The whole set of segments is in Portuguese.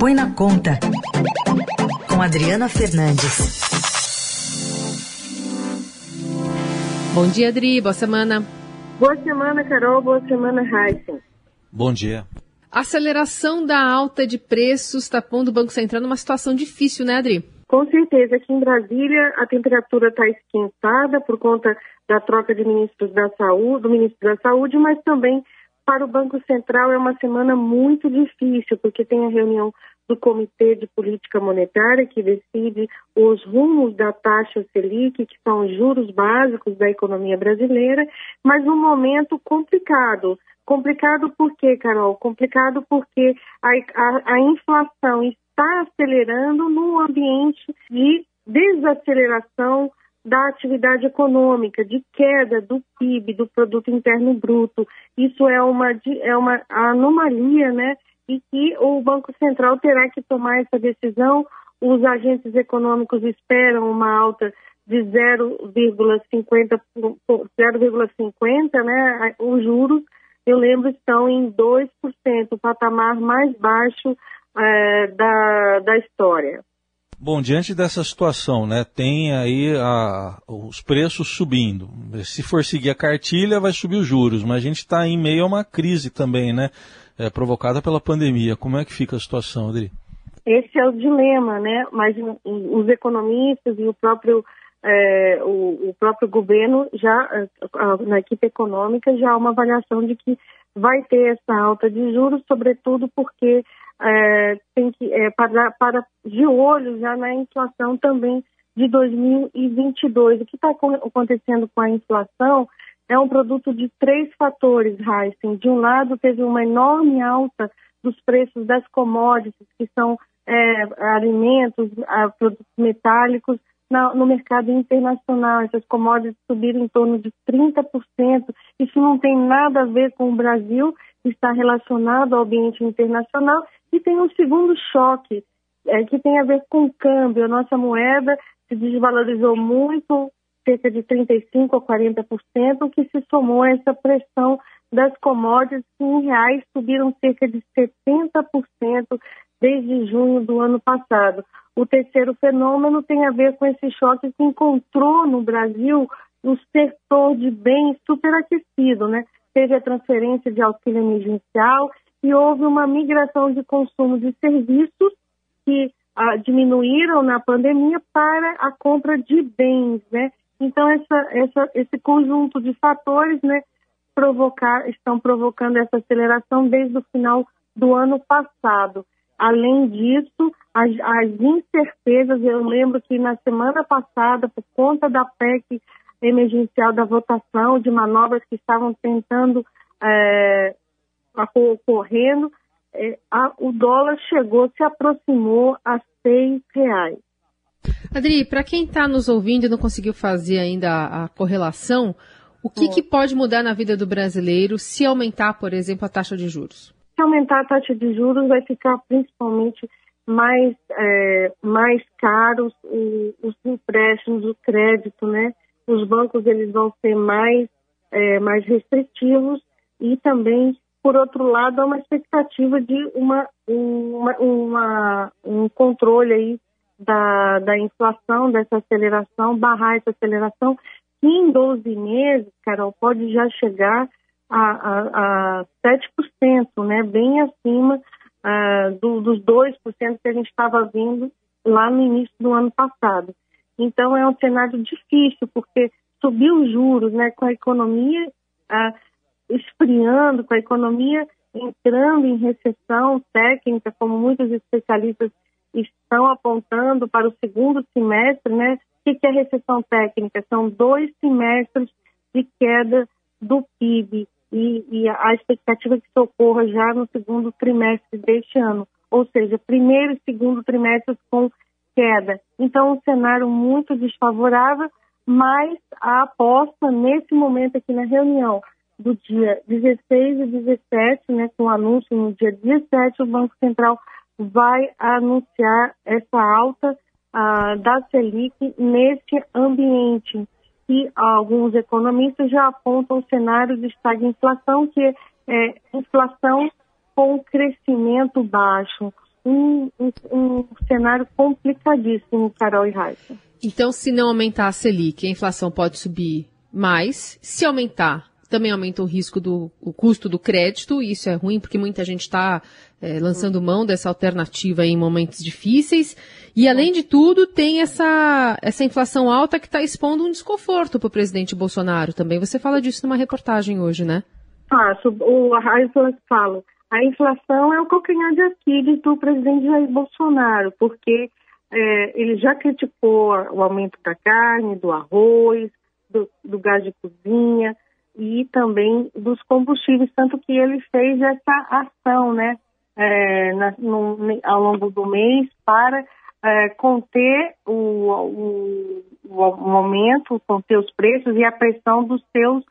Põe na Conta, com Adriana Fernandes. Bom dia, Adri. Boa semana. Boa semana, Carol. Boa semana, Heisen. Bom dia. A aceleração da alta de preços está pondo o Banco Central numa situação difícil, né, Adri? Com certeza. Aqui em Brasília, a temperatura está esquentada por conta da troca de ministros da saúde, do ministro da Saúde, mas também para o Banco Central é uma semana muito difícil, porque tem a reunião do Comitê de Política Monetária, que decide os rumos da taxa Selic, que são os juros básicos da economia brasileira, mas num momento complicado. Complicado por quê, Carol? Complicado porque a, a, a inflação está acelerando num ambiente de desaceleração da atividade econômica, de queda do PIB, do Produto Interno Bruto. Isso é uma, é uma anomalia, né? E que o Banco Central terá que tomar essa decisão. Os agentes econômicos esperam uma alta de 0,50, 0,50, né? Os juros, eu lembro, estão em 2%, o patamar mais baixo é, da, da história. Bom, diante dessa situação, né, tem aí a, os preços subindo. Se for seguir a cartilha, vai subir os juros, mas a gente está em meio a uma crise também, né, é, provocada pela pandemia. Como é que fica a situação, Adri? Esse é o dilema, né? Mas os economistas e o próprio é, o, o, próprio governo já na equipe econômica já há uma avaliação de que vai ter essa alta de juros, sobretudo porque é, tem que é, para, para de olho já na inflação também de 2022. O que está acontecendo com a inflação é um produto de três fatores, Heisen. De um lado, teve uma enorme alta dos preços das commodities, que são é, alimentos, produtos metálicos, na, no mercado internacional. Essas commodities subiram em torno de 30%. Isso não tem nada a ver com o Brasil, está relacionado ao ambiente internacional e tem um segundo choque, é, que tem a ver com o câmbio. A nossa moeda se desvalorizou muito, cerca de 35% a 40%, o que se somou a essa pressão das commodities, que em reais subiram cerca de 70% desde junho do ano passado. O terceiro fenômeno tem a ver com esse choque que encontrou no Brasil um setor de bens superaquecido, né? Teve a transferência de auxílio emergencial e houve uma migração de consumo de serviços que ah, diminuíram na pandemia para a compra de bens, né? Então essa, essa, esse conjunto de fatores, né, provocar, estão provocando essa aceleração desde o final do ano passado. Além disso, as, as incertezas, eu lembro que na semana passada, por conta da PEC emergencial da votação, de manobras que estavam tentando é, ocorrendo, é, a, o dólar chegou, se aproximou a seis reais. Adri, para quem está nos ouvindo e não conseguiu fazer ainda a, a correlação, o que, que, pode mudar na vida do brasileiro se aumentar, por exemplo, a taxa de juros? Se aumentar a taxa de juros, vai ficar principalmente mais, é, mais caros os empréstimos, o crédito, né? Os bancos eles vão ser mais, é, mais restritivos e também por outro lado, há uma expectativa de uma, uma, uma, um controle aí da, da inflação, dessa aceleração, barrar essa aceleração, que em 12 meses, Carol, pode já chegar a, a, a 7%, né, bem acima uh, do, dos 2% que a gente estava vindo lá no início do ano passado. Então, é um cenário difícil, porque subiu os juros né, com a economia. Uh, esfriando, com a economia entrando em recessão técnica, como muitos especialistas estão apontando para o segundo semestre, né? O que é recessão técnica? São dois semestres de queda do PIB e, e a expectativa é que isso ocorra já no segundo trimestre deste ano, ou seja, primeiro e segundo trimestres com queda. Então, um cenário muito desfavorável, mas a aposta nesse momento aqui na reunião do dia 16 e 17, né, com o anúncio no dia 17, o Banco Central vai anunciar essa alta uh, da Selic nesse ambiente. E alguns economistas já apontam o cenário de estagnação, que é inflação com crescimento baixo. um, um, um cenário complicadíssimo, Carol e Raíssa. Então, se não aumentar a Selic, a inflação pode subir mais. Se aumentar, também aumenta o risco do o custo do crédito, e isso é ruim porque muita gente está é, lançando mão dessa alternativa em momentos difíceis. E além de tudo, tem essa, essa inflação alta que está expondo um desconforto para o presidente Bolsonaro também. Você fala disso numa reportagem hoje, né? Faço. O Raíssa fala. A inflação é o calcanhar de Aquiles do presidente Jair Bolsonaro, porque é, ele já criticou o aumento da carne, do arroz, do, do gás de cozinha e também dos combustíveis, tanto que ele fez essa ação, né, é, na, no, ao longo do mês para é, conter o, o, o, aumento, conter os preços e a pressão dos seus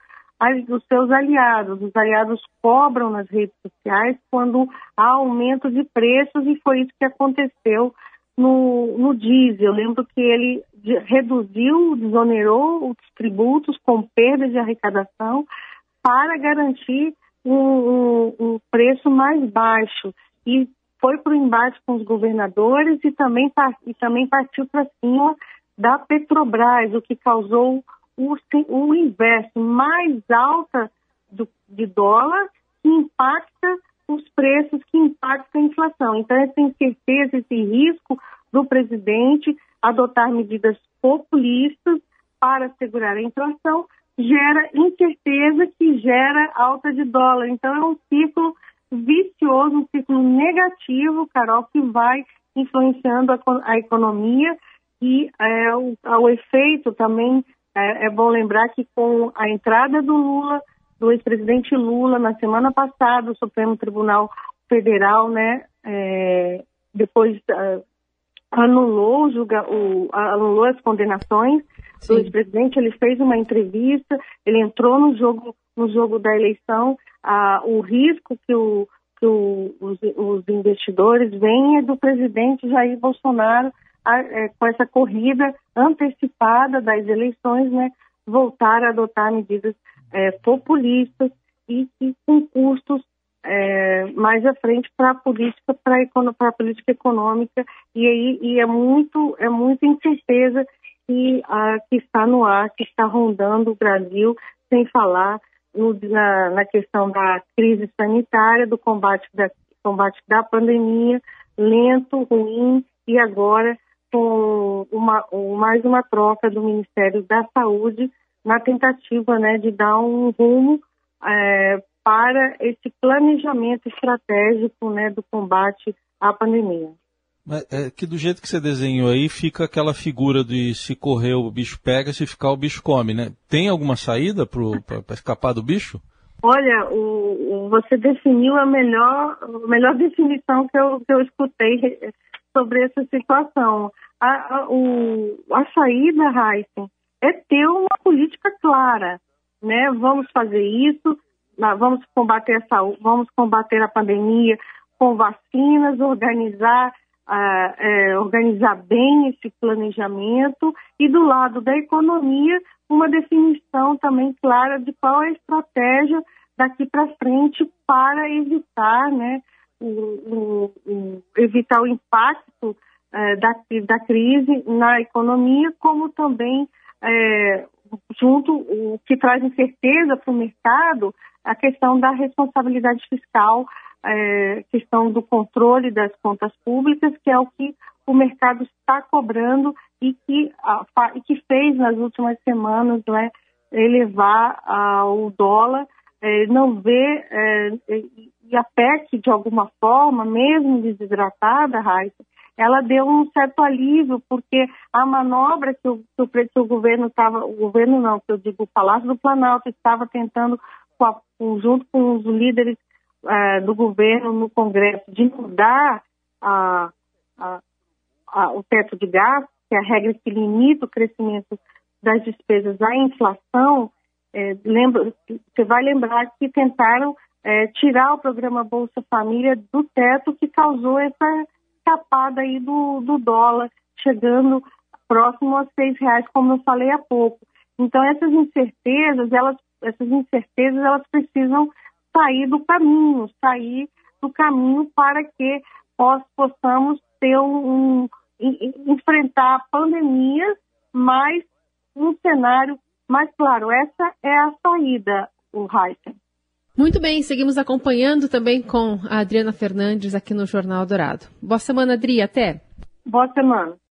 dos seus aliados. Os aliados cobram nas redes sociais quando há aumento de preços e foi isso que aconteceu no, no diesel. Eu lembro que ele reduziu, desonerou os tributos com perda de arrecadação para garantir um, um, um preço mais baixo. E foi para o embate com os governadores e também, e também partiu para cima da Petrobras, o que causou o, o inverso, mais alta do, de dólar, que impacta os preços, que impacta a inflação. Então, essa incerteza, esse risco do presidente adotar medidas populistas para segurar a inflação gera incerteza que gera alta de dólar. Então, é um ciclo vicioso, um ciclo negativo, Carol, que vai influenciando a, a economia e é, o, o efeito também é, é, bom lembrar que com a entrada do Lula, do ex-presidente Lula, na semana passada, o Supremo Tribunal Federal, né, é, depois uh, anulou, julga, o, anulou as condenações Sim. do ex-presidente, ele fez uma entrevista, ele entrou no jogo, no jogo da eleição, uh, o risco que, o, que o, os, os investidores veem é do presidente Jair Bolsonaro é, com essa corrida antecipada das eleições, né, voltar a adotar medidas é, populistas e, com custos é, mais à frente para a política, para a política econômica. E aí e é muito é muita incerteza que, a, que está no ar, que está rondando o Brasil, sem falar no, na, na questão da crise sanitária, do combate da combate da pandemia, lento, ruim e agora com uma, mais uma troca do Ministério da Saúde na tentativa né, de dar um rumo é, para esse planejamento estratégico né, do combate à pandemia. Mas é que do jeito que você desenhou aí, fica aquela figura de se correr o bicho pega, se ficar o bicho come, né? Tem alguma saída para escapar do bicho? Olha, o, você definiu a melhor, a melhor definição que eu, que eu escutei sobre essa situação. A, a, o, a saída, Heisen, é ter uma política clara, né? Vamos fazer isso, vamos combater a saúde, vamos combater a pandemia com vacinas, organizar, uh, é, organizar bem esse planejamento e do lado da economia uma definição também clara de qual é a estratégia daqui para frente para evitar, né, o, o, o, evitar o impacto é, da, da crise na economia, como também é, junto o que traz incerteza para o mercado a questão da responsabilidade fiscal, é, questão do controle das contas públicas, que é o que o mercado está cobrando e que, a, e que fez nas últimas semanas né, elevar a, o dólar, é, não vê, é, e a PEC, de alguma forma, mesmo desidratada, Raíssa, ela deu um certo alívio, porque a manobra que o, que o, governo estava, o governo não, que eu digo, o Palácio do Planalto estava tentando, com a, junto com os líderes uh, do governo no Congresso, de mudar o teto de gastos, que é a regra que limita o crescimento das despesas à inflação, é, lembra, você vai lembrar que tentaram é, tirar o programa Bolsa Família do teto que causou essa escapada aí do, do dólar, chegando próximo a seis reais, como eu falei há pouco. Então essas incertezas, elas, essas incertezas, elas precisam sair do caminho, sair do caminho para que possamos ter um, um enfrentar pandemias, mas um cenário mais claro. Essa é a saída, o Heisen. Muito bem, seguimos acompanhando também com a Adriana Fernandes aqui no Jornal Dourado. Boa semana, Adri, até. Boa semana.